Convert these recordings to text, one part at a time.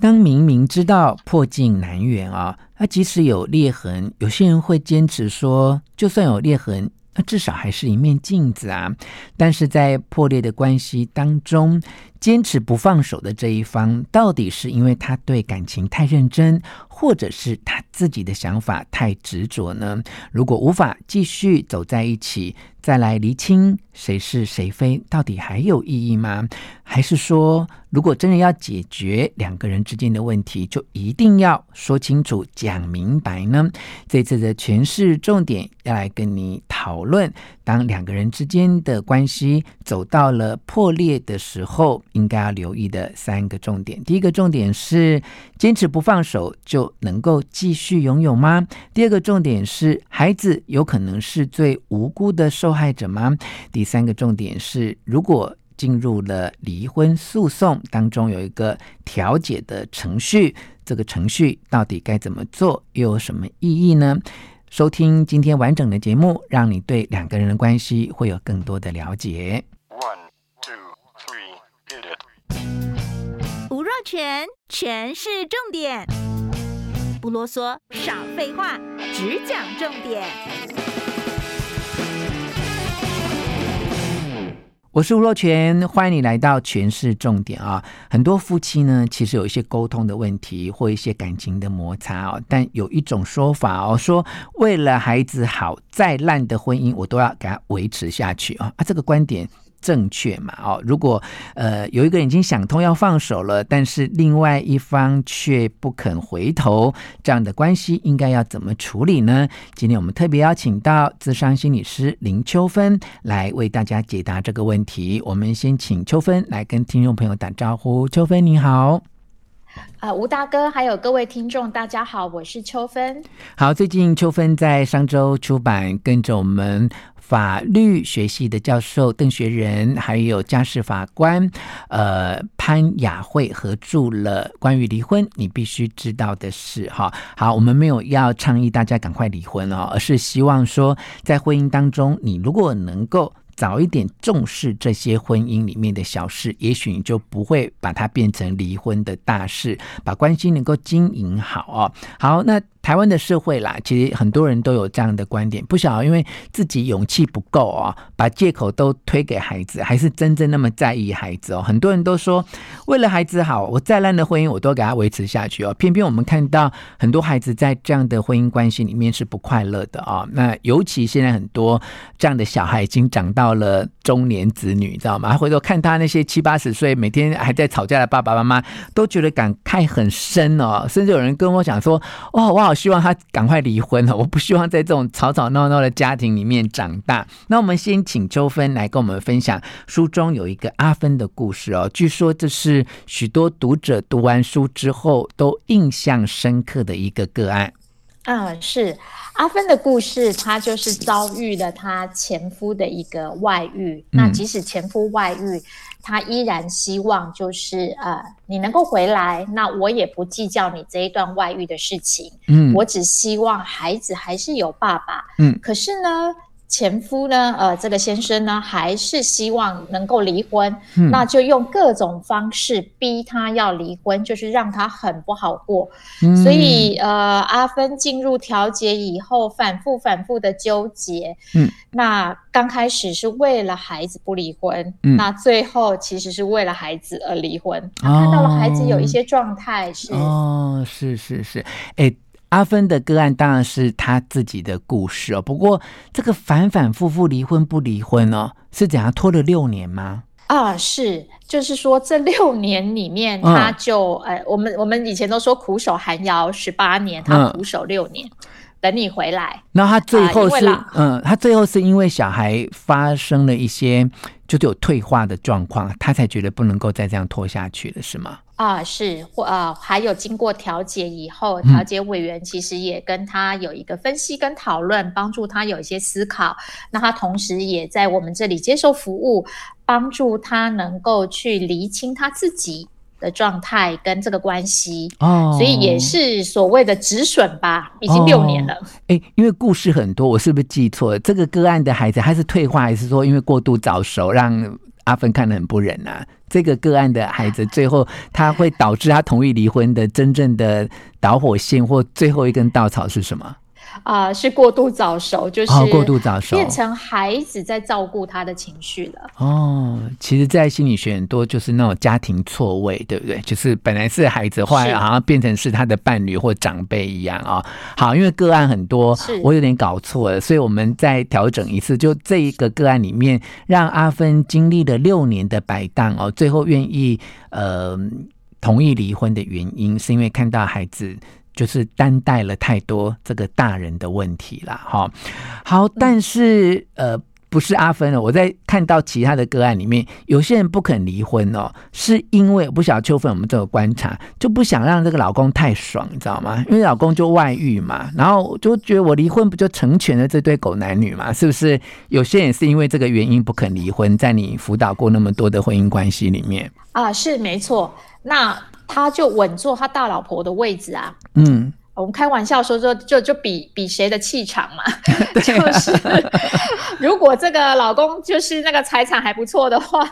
当明明知道破镜难圆啊，那即使有裂痕，有些人会坚持说，就算有裂痕，那至少还是一面镜子啊。但是在破裂的关系当中，坚持不放手的这一方，到底是因为他对感情太认真，或者是他自己的想法太执着呢？如果无法继续走在一起，再来厘清谁是谁非，到底还有意义吗？还是说，如果真的要解决两个人之间的问题，就一定要说清楚、讲明白呢？这次的诠释重点要来跟你讨论，当两个人之间的关系走到了破裂的时候，应该要留意的三个重点。第一个重点是，坚持不放手就能够继续拥有吗？第二个重点是，孩子有可能是最无辜的受害者吗？第三个重点是，如果进入了离婚诉讼当中，有一个调解的程序，这个程序到底该怎么做，又有什么意义呢？收听今天完整的节目，让你对两个人的关系会有更多的了解。One, two, three, hit it. 吴若权，全是重点，不啰嗦，少废话，只讲重点。我是吴若权，欢迎你来到权式重点啊！很多夫妻呢，其实有一些沟通的问题或一些感情的摩擦哦。但有一种说法哦，说为了孩子好，再烂的婚姻我都要给他维持下去啊！啊，这个观点。正确嘛？哦，如果呃有一个人已经想通要放手了，但是另外一方却不肯回头，这样的关系应该要怎么处理呢？今天我们特别邀请到咨商心理师林秋芬来为大家解答这个问题。我们先请秋芬来跟听众朋友打招呼。秋芬你好，啊、呃，吴大哥，还有各位听众，大家好，我是秋芬。好，最近秋芬在上周出版，跟着我们。法律学系的教授邓学仁，还有家事法官呃潘雅慧合著了关于离婚你必须知道的事哈。好，我们没有要倡议大家赶快离婚哦，而是希望说在婚姻当中，你如果能够早一点重视这些婚姻里面的小事，也许你就不会把它变成离婚的大事，把关系能够经营好哦。好，那。台湾的社会啦，其实很多人都有这样的观点，不晓得因为自己勇气不够啊、把借口都推给孩子，还是真正那么在意孩子哦？很多人都说，为了孩子好，我再烂的婚姻我都给他维持下去哦。偏偏我们看到很多孩子在这样的婚姻关系里面是不快乐的啊、哦。那尤其现在很多这样的小孩已经长到了中年子女，知道吗？回头看他那些七八十岁每天还在吵架的爸爸妈妈，都觉得感慨很深哦。甚至有人跟我讲说，哦，我好。希望他赶快离婚了，我不希望在这种吵吵闹闹的家庭里面长大。那我们先请秋芬来跟我们分享书中有一个阿芬的故事哦。据说这是许多读者读完书之后都印象深刻的一个个案。嗯，是阿芬的故事，她就是遭遇了她前夫的一个外遇。嗯、那即使前夫外遇。她依然希望，就是呃，你能够回来，那我也不计较你这一段外遇的事情。嗯，我只希望孩子还是有爸爸。嗯，可是呢。前夫呢？呃，这个先生呢，还是希望能够离婚，嗯，那就用各种方式逼他要离婚，就是让他很不好过。嗯，所以，呃，阿芬进入调解以后，反复反复的纠结。嗯，那刚开始是为了孩子不离婚，嗯，那最后其实是为了孩子而离婚。他看到了孩子有一些状态是哦，是是是，哎。阿芬的个案当然是他自己的故事哦，不过这个反反复复离婚不离婚哦，是怎样拖了六年吗？啊，是，就是说这六年里面，他就、嗯、呃，我们我们以前都说苦守寒窑十八年，他苦守六年，嗯、等你回来。那他最后是、呃、嗯，他最后是因为小孩发生了一些就是有退化的状况，他才觉得不能够再这样拖下去了，是吗？啊，是或呃，还有经过调解以后，调解委员其实也跟他有一个分析跟讨论，帮助他有一些思考。那他同时也在我们这里接受服务，帮助他能够去厘清他自己的状态跟这个关系。哦，所以也是所谓的止损吧，已经六年了。哎、哦，因为故事很多，我是不是记错了？这个个案的孩子，他是退化，还是说因为过度早熟让？阿芬看得很不忍啊，这个个案的孩子最后他会导致他同意离婚的真正的导火线或最后一根稻草是什么？啊、呃，是过度早熟，就是过度早熟，变成孩子在照顾他的情绪了。哦，其实，在心理学很多就是那种家庭错位，对不对？就是本来是孩子，后来好像变成是他的伴侣或长辈一样啊、哦。好，因为个案很多，我有点搞错了，所以我们再调整一次。就这一个个案里面，让阿芬经历了六年的摆荡哦，最后愿意呃同意离婚的原因，是因为看到孩子。就是担待了太多这个大人的问题了，哈。好，但是呃，不是阿芬了。我在看到其他的个案里面，有些人不肯离婚哦，是因为不晓得秋芬，我们这个观察就不想让这个老公太爽，你知道吗？因为老公就外遇嘛，然后就觉得我离婚不就成全了这对狗男女嘛？是不是？有些人是因为这个原因不肯离婚，在你辅导过那么多的婚姻关系里面啊，是没错。那。他就稳坐他大老婆的位置啊，嗯，我们开玩笑说说，就就比比谁的气场嘛 就是如果这个老公就是那个财产还不错的话，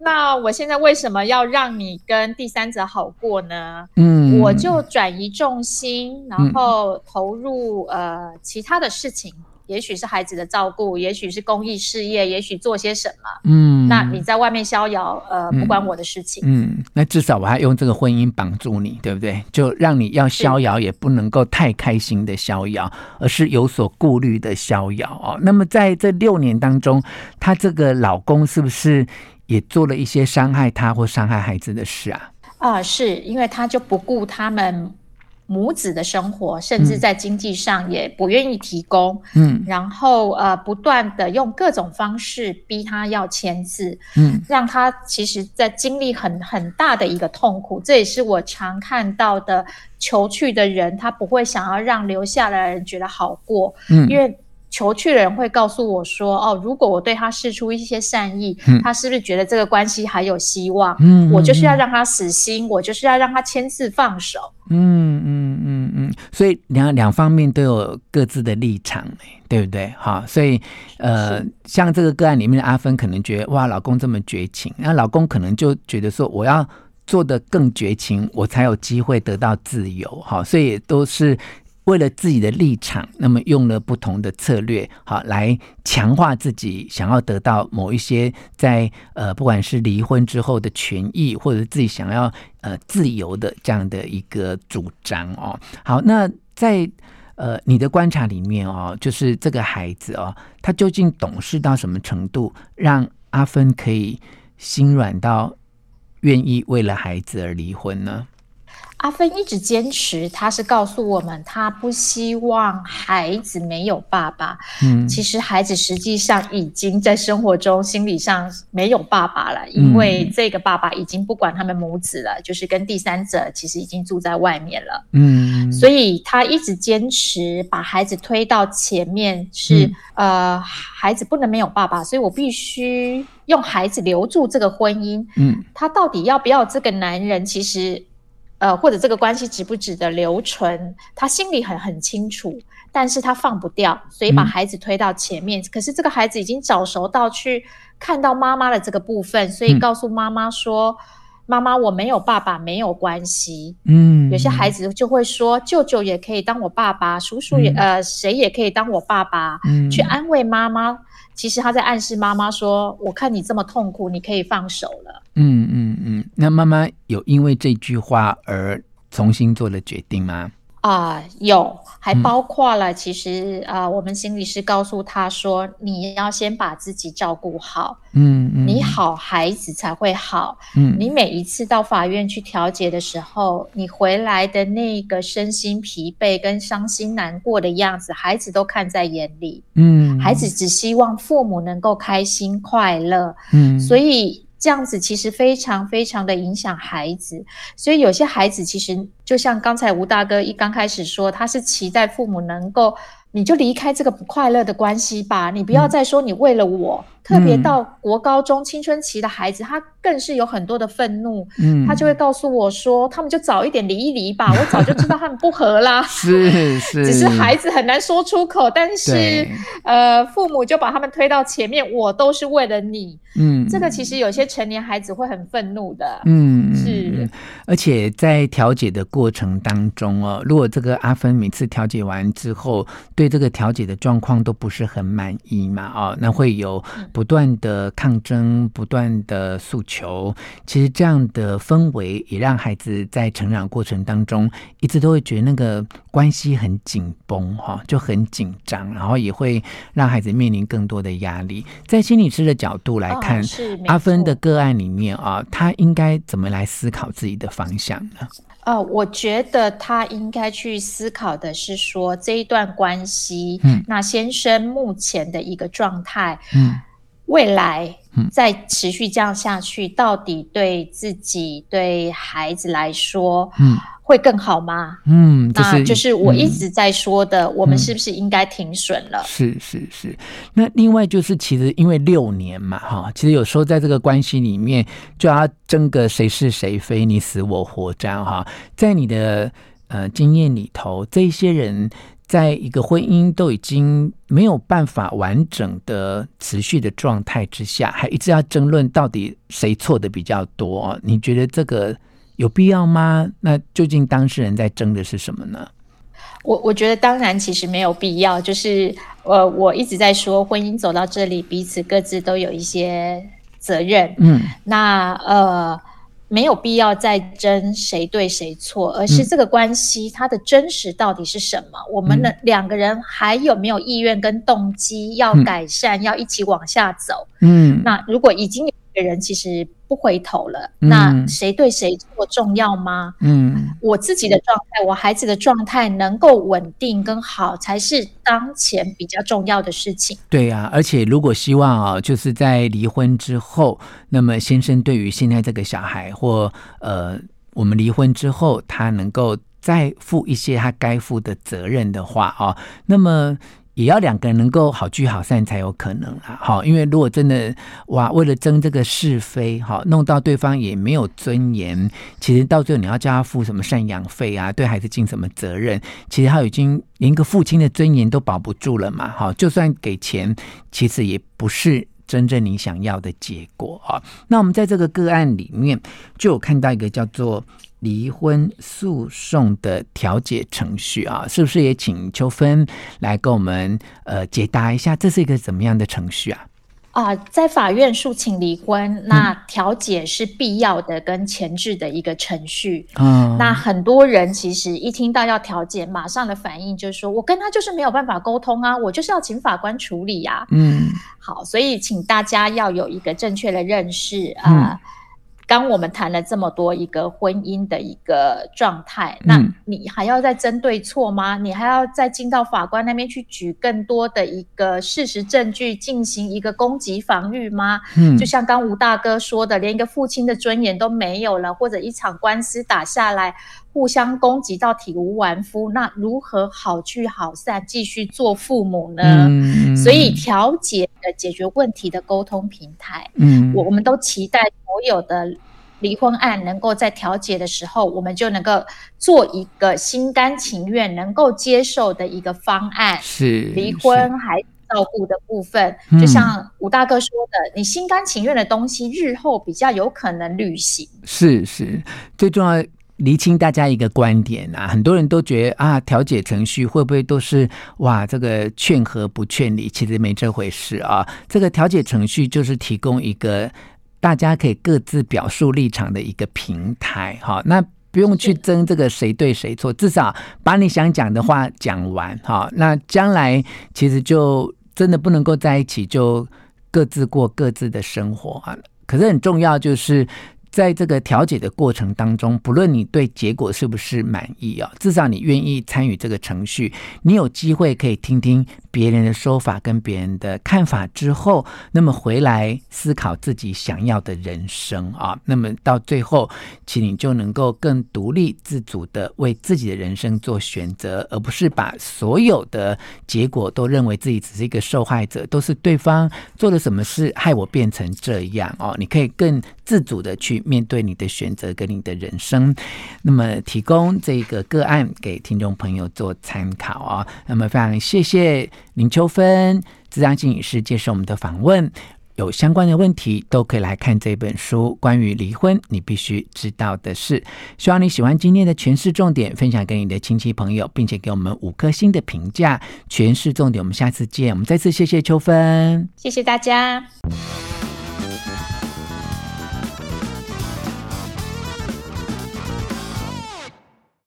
那我现在为什么要让你跟第三者好过呢？嗯，我就转移重心，然后投入、嗯、呃其他的事情。也许是孩子的照顾，也许是公益事业，也许做些什么。嗯，那你在外面逍遥，呃，不关我的事情。嗯，嗯，那至少我还用这个婚姻绑住你，对不对？就让你要逍遥，也不能够太开心的逍遥，而是有所顾虑的逍遥哦。那么在这六年当中，她这个老公是不是也做了一些伤害她或伤害孩子的事啊？啊，是因为他就不顾他们。母子的生活，甚至在经济上也不愿意提供。嗯，然后呃，不断的用各种方式逼他要签字。嗯，让他其实在经历很很大的一个痛苦。这也是我常看到的求去的人，他不会想要让留下来的人觉得好过。嗯，因为。求去的人会告诉我说：“哦，如果我对他释出一些善意，嗯、他是不是觉得这个关系还有希望？嗯，我就是要让他死心，嗯、我就是要让他签字放手。嗯嗯嗯嗯，所以两两方面都有各自的立场，对不对？好，所以呃，像这个个案里面的阿芬，可能觉得哇，老公这么绝情，那老公可能就觉得说，我要做的更绝情，我才有机会得到自由。哈，所以都是。为了自己的立场，那么用了不同的策略，好来强化自己想要得到某一些在呃，不管是离婚之后的权益，或者自己想要呃自由的这样的一个主张哦。好，那在呃你的观察里面哦，就是这个孩子哦，他究竟懂事到什么程度，让阿芬可以心软到愿意为了孩子而离婚呢？阿芬一直坚持，他是告诉我们，他不希望孩子没有爸爸。嗯，其实孩子实际上已经在生活中心理上没有爸爸了，因为这个爸爸已经不管他们母子了，就是跟第三者其实已经住在外面了。嗯，所以他一直坚持把孩子推到前面，是、嗯、呃，孩子不能没有爸爸，所以我必须用孩子留住这个婚姻。嗯，他到底要不要这个男人？其实。呃，或者这个关系值不值得留存，他心里很很清楚，但是他放不掉，所以把孩子推到前面。嗯、可是这个孩子已经早熟到去看到妈妈的这个部分，所以告诉妈妈说：“嗯、妈妈，我没有爸爸没有关系。”嗯，有些孩子就会说：“舅舅也可以当我爸爸，叔叔也、嗯、呃谁也可以当我爸爸。嗯”去安慰妈妈。其实他在暗示妈妈说：“我看你这么痛苦，你可以放手了。”嗯嗯嗯。那妈妈有因为这句话而重新做了决定吗？啊、呃，有，还包括了，其实啊、嗯呃，我们心理师告诉他说：“你要先把自己照顾好，嗯嗯，你好，孩子才会好。嗯，你每一次到法院去调解的时候，你回来的那个身心疲惫跟伤心难过的样子，孩子都看在眼里。嗯，孩子只希望父母能够开心快乐。嗯，所以。这样子其实非常非常的影响孩子，所以有些孩子其实就像刚才吴大哥一刚开始说，他是期待父母能够。你就离开这个不快乐的关系吧，你不要再说你为了我。嗯、特别到国高中青春期的孩子，他更是有很多的愤怒，嗯，他就会告诉我说，他们就早一点离一离吧，我早就知道他们不和啦。是是，只是孩子很难说出口，但是呃，父母就把他们推到前面，我都是为了你。嗯，这个其实有些成年孩子会很愤怒的。嗯，是，而且在调解的过程当中哦，如果这个阿芬每次调解完之后，对这个调解的状况都不是很满意嘛，哦，那会有不断的抗争，不断的诉求。其实这样的氛围也让孩子在成长过程当中一直都会觉得那个关系很紧绷，哈，就很紧张，然后也会让孩子面临更多的压力。在心理师的角度来看，哦，阿芬的个案里面啊，他应该怎么来思考自己的方向呢？哦，我觉得他应该去思考的是说，这一段关系，嗯，那先生目前的一个状态，嗯，未来再持续这样下去，嗯，到底对自己、对孩子来说，嗯。会更好吗？嗯，那就是我一直在说的，嗯、我们是不是应该停损了？是是是。那另外就是，其实因为六年嘛，哈，其实有时候在这个关系里面，就要争个谁是谁非，你死我活这样哈。在你的呃经验里头，这些人在一个婚姻都已经没有办法完整的持续的状态之下，还一直要争论到底谁错的比较多？你觉得这个？有必要吗？那究竟当事人在争的是什么呢？我我觉得当然其实没有必要，就是呃，我一直在说，婚姻走到这里，彼此各自都有一些责任。嗯，那呃，没有必要再争谁对谁错，而是这个关系它的真实到底是什么？嗯、我们的两个人还有没有意愿跟动机要改善，嗯、要一起往下走？嗯，那如果已经有。人其实不回头了，嗯、那谁对谁错重要吗？嗯，我自己的状态，我孩子的状态能够稳定跟好，才是当前比较重要的事情。对呀、啊，而且如果希望啊，就是在离婚之后，那么先生对于现在这个小孩，或呃，我们离婚之后，他能够再负一些他该负的责任的话啊，那么。也要两个人能够好聚好散才有可能啦，好，因为如果真的哇，为了争这个是非，好，弄到对方也没有尊严，其实到最后你要叫他付什么赡养费啊，对孩子尽什么责任，其实他已经连个父亲的尊严都保不住了嘛，好，就算给钱，其实也不是真正你想要的结果啊。那我们在这个个案里面就有看到一个叫做。离婚诉讼的调解程序啊，是不是也请秋芬来跟我们呃解答一下，这是一个怎么样的程序啊？啊、呃，在法院诉请离婚，那调解是必要的跟前置的一个程序。嗯，那很多人其实一听到要调解，马上的反应就是说，我跟他就是没有办法沟通啊，我就是要请法官处理呀、啊。嗯，好，所以请大家要有一个正确的认识啊。呃嗯刚我们谈了这么多一个婚姻的一个状态，那你还要再争对错吗？你还要再进到法官那边去举更多的一个事实证据，进行一个攻击防御吗？嗯，就像刚吴大哥说的，连一个父亲的尊严都没有了，或者一场官司打下来，互相攻击到体无完肤，那如何好聚好散，继续做父母呢？嗯，所以调解的解决问题的沟通平台，嗯，我我们都期待。所有的离婚案能够在调解的时候，我们就能够做一个心甘情愿、能够接受的一个方案。是离婚还照顾的部分，就像吴大哥说的，你心甘情愿的东西，日后比较有可能履行。是是，最重要厘清大家一个观点啊，很多人都觉得啊，调解程序会不会都是哇，这个劝和不劝离？其实没这回事啊，这个调解程序就是提供一个。大家可以各自表述立场的一个平台，哈，那不用去争这个谁对谁错，至少把你想讲的话讲完，哈，那将来其实就真的不能够在一起，就各自过各自的生活啊。可是很重要就是在这个调解的过程当中，不论你对结果是不是满意啊，至少你愿意参与这个程序，你有机会可以听听别人的说法跟别人的看法之后，那么回来思考自己想要的人生啊，那么到最后，其实你就能够更独立自主的为自己的人生做选择，而不是把所有的结果都认为自己只是一个受害者，都是对方做了什么事害我变成这样哦。你可以更自主的去面对你的选择跟你的人生。那么提供这个个案给听众朋友做参考啊。那么非常谢谢。林秋芬，咨商心理师接受我们的访问，有相关的问题都可以来看这本书。关于离婚，你必须知道的事。希望你喜欢今天的诠释重点，分享给你的亲戚朋友，并且给我们五颗星的评价。诠释重点，我们下次见。我们再次谢谢秋芬，谢谢大家。